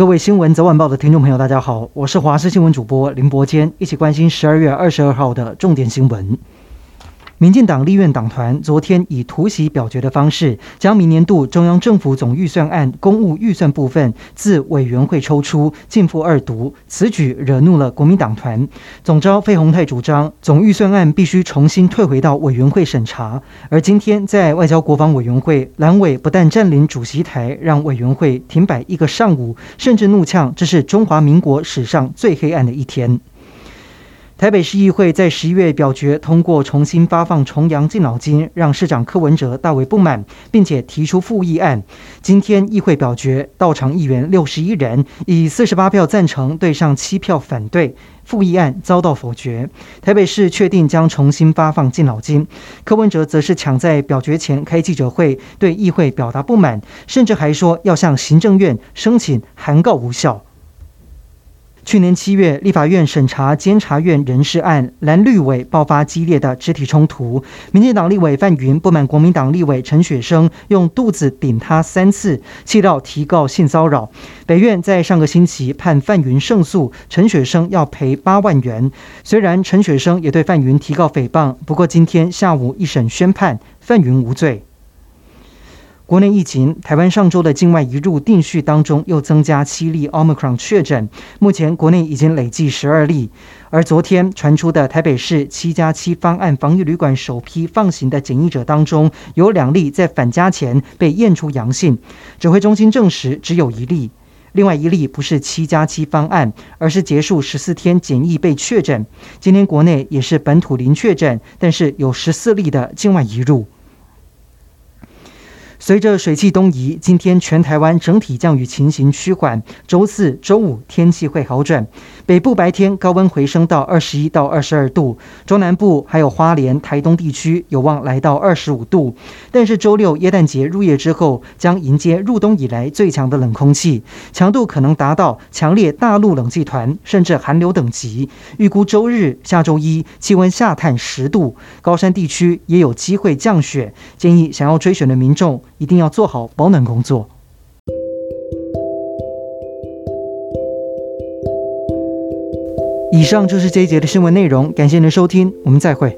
各位新闻早晚报的听众朋友，大家好，我是华视新闻主播林伯坚，一起关心十二月二十二号的重点新闻。民进党立院党团昨天以突袭表决的方式，将明年度中央政府总预算案公务预算部分自委员会抽出，径付二读。此举惹怒了国民党团总召费鸿泰，主张总预算案必须重新退回到委员会审查。而今天在外交国防委员会，蓝委不但占领主席台，让委员会停摆一个上午，甚至怒呛这是中华民国史上最黑暗的一天。台北市议会在十一月表决通过重新发放重阳敬老金，让市长柯文哲大为不满，并且提出复议案。今天议会表决，到场议员六十一人，以四十八票赞成对上七票反对，复议案遭到否决。台北市确定将重新发放敬老金，柯文哲则是抢在表决前开记者会，对议会表达不满，甚至还说要向行政院申请函告无效。去年七月，立法院审查监察院人事案，蓝绿委爆发激烈的肢体冲突。民进党立委范云不满国民党立委陈雪生用肚子顶他三次，气到提告性骚扰。北院在上个星期判范云胜诉，陈雪生要赔八万元。虽然陈雪生也对范云提告诽谤，不过今天下午一审宣判范云无罪。国内疫情，台湾上周的境外移入定序当中又增加七例 Omicron 确诊，目前国内已经累计十二例。而昨天传出的台北市七加七方案防疫旅馆首批放行的检疫者当中，有两例在返家前被验出阳性，指挥中心证实只有一例，另外一例不是七加七方案，而是结束十四天检疫被确诊。今天国内也是本土零确诊，但是有十四例的境外移入。随着水汽东移，今天全台湾整体降雨情形趋缓。周四、周五天气会好转。北部白天高温回升到二十一到二十二度，中南部还有花莲、台东地区有望来到二十五度。但是周六耶诞节入夜之后，将迎接入冬以来最强的冷空气，强度可能达到强烈大陆冷气团甚至寒流等级。预估周日、下周一气温下探十度，高山地区也有机会降雪。建议想要追雪的民众，一定要做好保暖工作。以上就是这一节的新闻内容，感谢您的收听，我们再会。